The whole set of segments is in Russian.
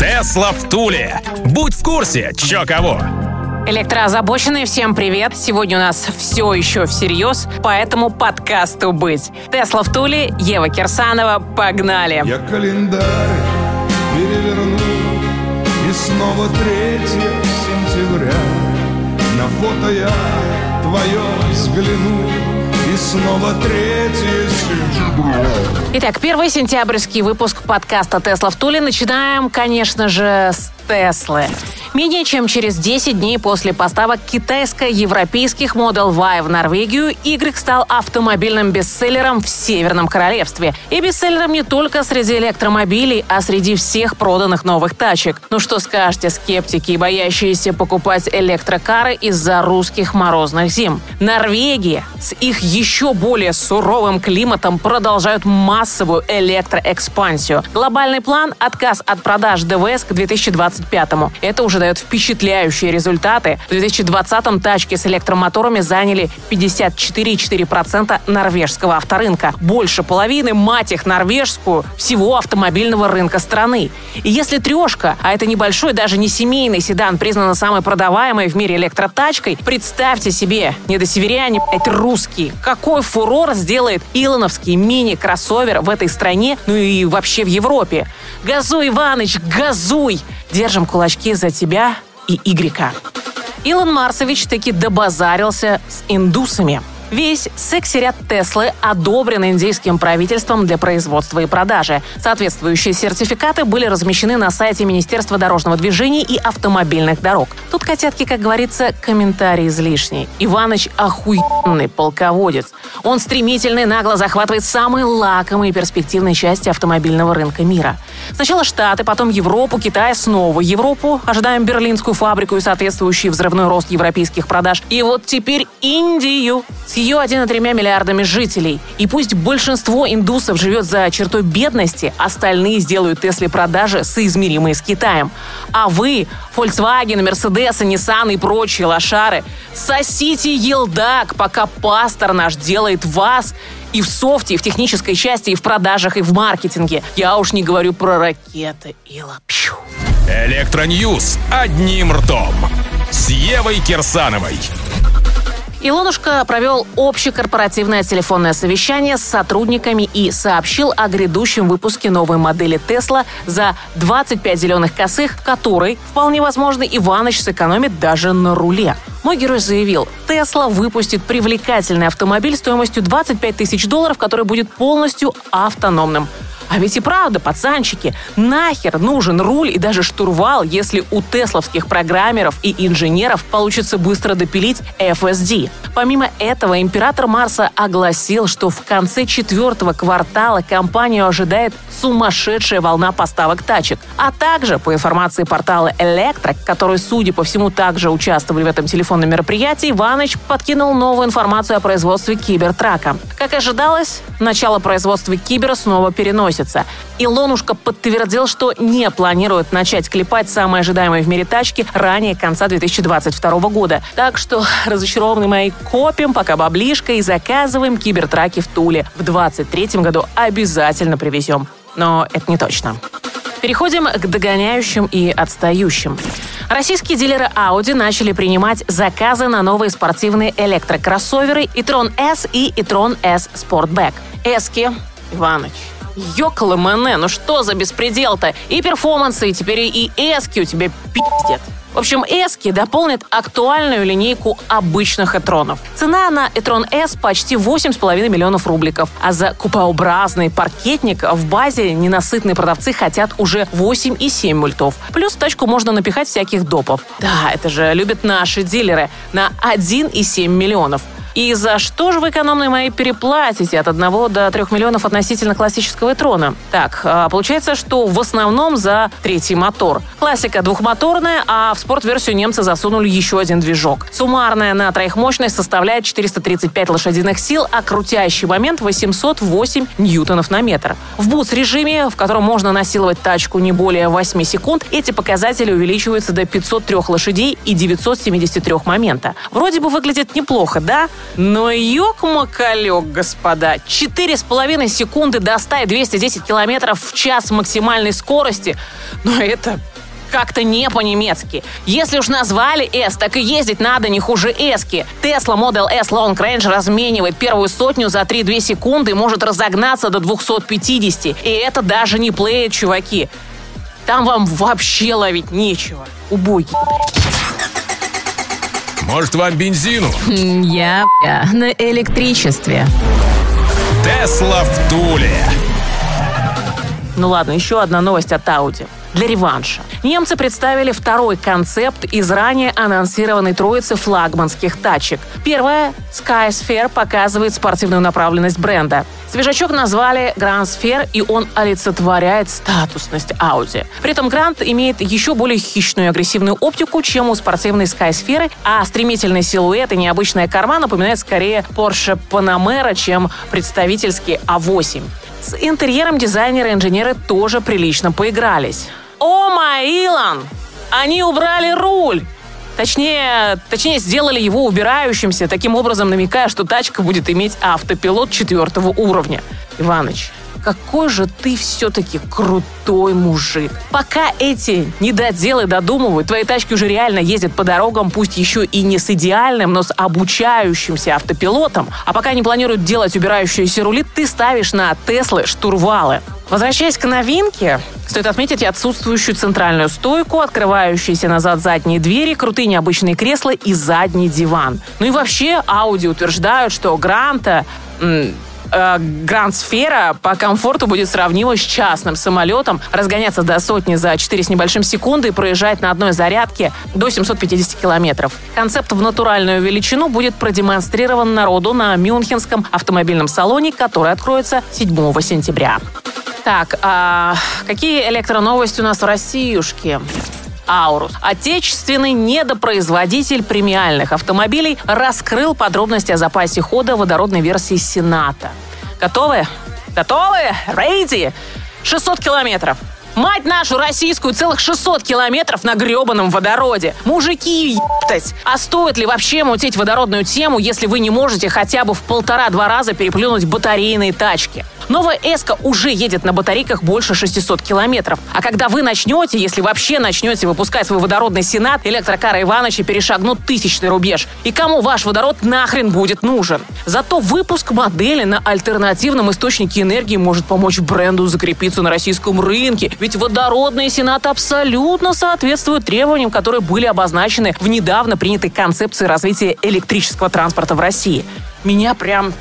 Тесла в Туле. Будь в курсе, чё кого. Электроозабоченные, всем привет! Сегодня у нас все еще всерьез, поэтому подкасту быть. Тесла в Туле, Ева Кирсанова, погнали! Я календарь переверну И снова 3 сентября На фото я твое взгляну снова 3 сентября Итак, первый сентябрьский выпуск подкаста «Тесла в Туле» начинаем, конечно же, с Теслы. Менее чем через 10 дней после поставок китайско-европейских Model Y в Норвегию Y стал автомобильным бестселлером в Северном Королевстве. И бестселлером не только среди электромобилей, а среди всех проданных новых тачек. Ну что скажете, скептики и боящиеся покупать электрокары из-за русских морозных зим? Норвегия с их еще более суровым климатом продолжают массовую электроэкспансию. Глобальный план – отказ от продаж ДВС к 2025-му. Это уже дает впечатляющие результаты. В 2020-м тачки с электромоторами заняли 54,4% норвежского авторынка. Больше половины, мать их, норвежскую, всего автомобильного рынка страны. И если трешка, а это небольшой, даже не семейный седан, признана самой продаваемой в мире электротачкой, представьте себе, недосеверяне, блядь, русские, какой фурор сделает илоновский мини-кроссовер в этой стране, ну и вообще в Европе. Газуй, Иваныч, газуй! Держим кулачки за тебя и Игрека. Илон Марсович таки добазарился с индусами. Весь секси-ряд Теслы одобрен индийским правительством для производства и продажи. Соответствующие сертификаты были размещены на сайте Министерства дорожного движения и автомобильных дорог. Тут, котятки, как говорится, комментарий излишний. Иваныч охуенный полководец. Он стремительно и нагло захватывает самые лакомые и перспективные части автомобильного рынка мира. Сначала Штаты, потом Европу, Китай, снова Европу. Ожидаем берлинскую фабрику и соответствующий взрывной рост европейских продаж. И вот теперь Индию с ее 1,3 миллиардами жителей. И пусть большинство индусов живет за чертой бедности, остальные сделают Тесле продажи соизмеримые с Китаем. А вы, Volkswagen, Mercedes, Nissan и прочие лошары, сосите елдак, пока пастор наш делает вас и в софте, и в технической части, и в продажах, и в маркетинге. Я уж не говорю про ракеты и лапшу. Электроньюз одним ртом. С Евой Кирсановой. Илонушка провел общекорпоративное телефонное совещание с сотрудниками и сообщил о грядущем выпуске новой модели Тесла за 25 зеленых косых, в которой, вполне возможно, Иваныч сэкономит даже на руле. Мой герой заявил, Тесла выпустит привлекательный автомобиль стоимостью 25 тысяч долларов, который будет полностью автономным. А ведь и правда, пацанчики, нахер нужен руль и даже штурвал, если у тесловских программеров и инженеров получится быстро допилить FSD. Помимо этого, император Марса огласил, что в конце четвертого квартала компанию ожидает сумасшедшая волна поставок тачек. А также, по информации портала Electric, который, судя по всему, также участвовали в этом телефонном мероприятии, Иваныч подкинул новую информацию о производстве кибертрака. Как ожидалось, начало производства кибера снова переносится. Илонушка подтвердил, что не планирует начать клепать самые ожидаемые в мире тачки ранее конца 2022 года. Так что, разочарованные мои, копим пока баблишко и заказываем кибертраки в Туле. В 2023 году обязательно привезем. Но это не точно. Переходим к догоняющим и отстающим. Российские дилеры Audi начали принимать заказы на новые спортивные электрокроссоверы e-tron S и e-tron S Sportback. Эски, Иваныч, Ёкала Мэне, ну что за беспредел-то? И перформансы, и теперь и эски у тебя пиздят. В общем, эски дополнят актуальную линейку обычных этронов. Цена на Этрон S почти 8,5 миллионов рубликов, а за купообразный паркетник в базе ненасытные продавцы хотят уже 8,7 мультов. Плюс в тачку можно напихать всяких допов. Да, это же любят наши дилеры на 1,7 миллионов. И за что же вы, экономные мои, переплатите от 1 до 3 миллионов относительно классического трона? Так, а, получается, что в основном за третий мотор. Классика двухмоторная, а в спорт-версию немцы засунули еще один движок. Суммарная на троих мощность составляет 435 лошадиных сил, а крутящий момент 808 ньютонов на метр. В бус-режиме, в котором можно насиловать тачку не более 8 секунд, эти показатели увеличиваются до 503 лошадей и 973 момента. Вроде бы выглядит неплохо, да? Но ёк-макалёк, господа, 4,5 секунды до 100 и 210 километров в час максимальной скорости. Но это как-то не по-немецки. Если уж назвали S, так и ездить надо не хуже S-ки. Tesla Model S Long Range разменивает первую сотню за 3-2 секунды и может разогнаться до 250. И это даже не плеет, чуваки. Там вам вообще ловить нечего. Убоги. Может, вам бензину? Я, на электричестве. Тесла в Туле. Ну ладно, еще одна новость от Audi для реванша. Немцы представили второй концепт из ранее анонсированной троицы флагманских тачек. Первая – Skysphere показывает спортивную направленность бренда. Свежачок назвали Grand Sphere, и он олицетворяет статусность Audi. При этом Grand имеет еще более хищную и агрессивную оптику, чем у спортивной Skysphere, а стремительный силуэт и необычная корма напоминают скорее Porsche Panamera, чем представительский A8. А С интерьером дизайнеры и инженеры тоже прилично поигрались. О, май, Илон! Они убрали руль! Точнее, точнее, сделали его убирающимся, таким образом намекая, что тачка будет иметь автопилот четвертого уровня. Иваныч, какой же ты все-таки крутой мужик. Пока эти недоделы додумывают, твои тачки уже реально ездят по дорогам, пусть еще и не с идеальным, но с обучающимся автопилотом. А пока они планируют делать убирающиеся рули, ты ставишь на Теслы штурвалы. Возвращаясь к новинке, стоит отметить и отсутствующую центральную стойку, открывающиеся назад задние двери, крутые необычные кресла и задний диван. Ну и вообще, Audi утверждают, что Гранта э, Гранд Сфера по комфорту будет сравнима с частным самолетом, разгоняться до сотни за 4 с небольшим секунды и проезжать на одной зарядке до 750 километров. Концепт в натуральную величину будет продемонстрирован народу на Мюнхенском автомобильном салоне, который откроется 7 сентября. Так, а какие электроновости у нас в Россиюшке? Аурус. Отечественный недопроизводитель премиальных автомобилей раскрыл подробности о запасе хода водородной версии Сената. Готовы? Готовы? Рейди? 600 километров. Мать нашу российскую, целых 600 километров на гребаном водороде. Мужики, ебать! А стоит ли вообще мутить водородную тему, если вы не можете хотя бы в полтора-два раза переплюнуть батарейные тачки? Новая Эска уже едет на батарейках больше 600 километров. А когда вы начнете, если вообще начнете выпускать свой водородный сенат, электрокары Ивановича перешагнут тысячный рубеж. И кому ваш водород нахрен будет нужен? Зато выпуск модели на альтернативном источнике энергии может помочь бренду закрепиться на российском рынке. Ведь водородные сенаты абсолютно соответствуют требованиям, которые были обозначены в недавно принятой концепции развития электрического транспорта в России. Меня прям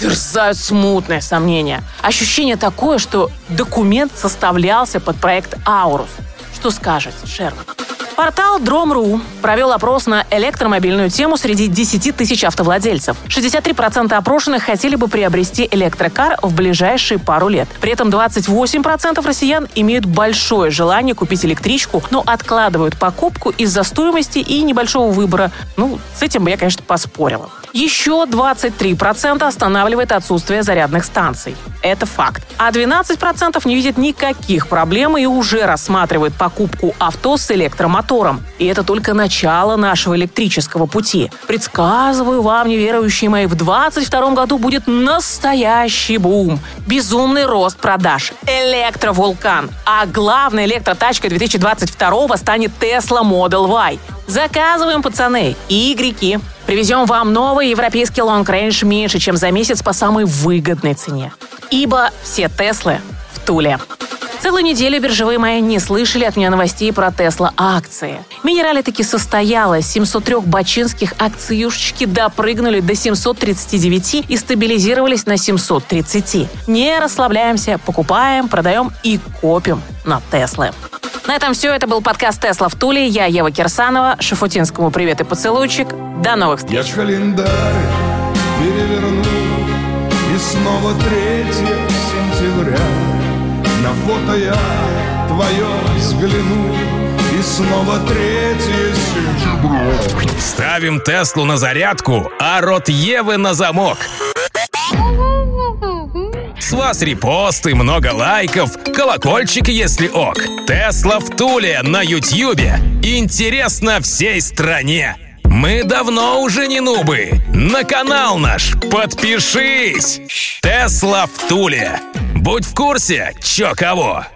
терзают смутные сомнения. Ощущение такое, что документ составлялся под проект «Аурус». Что скажете, Шерлок? Портал Drom.ru провел опрос на электромобильную тему среди 10 тысяч автовладельцев. 63% опрошенных хотели бы приобрести электрокар в ближайшие пару лет. При этом 28% россиян имеют большое желание купить электричку, но откладывают покупку из-за стоимости и небольшого выбора. Ну, с этим бы я, конечно, поспорила. Еще 23% останавливает отсутствие зарядных станций. Это факт. А 12% не видит никаких проблем и уже рассматривает покупку авто с электромотором. И это только начало нашего электрического пути. Предсказываю вам, неверующие мои, в 2022 году будет настоящий бум. Безумный рост продаж. Электровулкан. А главной электротачкой 2022 станет Tesla Model Y. Заказываем, пацаны, и игроки. Привезем вам новый европейский long range меньше, чем за месяц по самой выгодной цене. Ибо все Теслы в Туле. Целую неделю биржевые мои не слышали от меня новостей про Тесла акции. Мини-ралли таки состоялось. 703 бачинских акциюшечки допрыгнули до 739 и стабилизировались на 730. Не расслабляемся, покупаем, продаем и копим на Теслы. На этом все. Это был подкаст «Тесла в Туле». Я Ева Кирсанова. Шафутинскому привет и поцелуйчик. До новых встреч. Я календарь переверну И снова 3 сентября На фото я твое взгляну И снова 3 сентября Ставим Теслу на зарядку, а рот Евы на замок. С вас репосты, много лайков, колокольчик, если ок. Тесла в Туле на Ютьюбе. Интересно всей стране. Мы давно уже не нубы. На канал наш подпишись. Тесла в Туле. Будь в курсе, чё кого.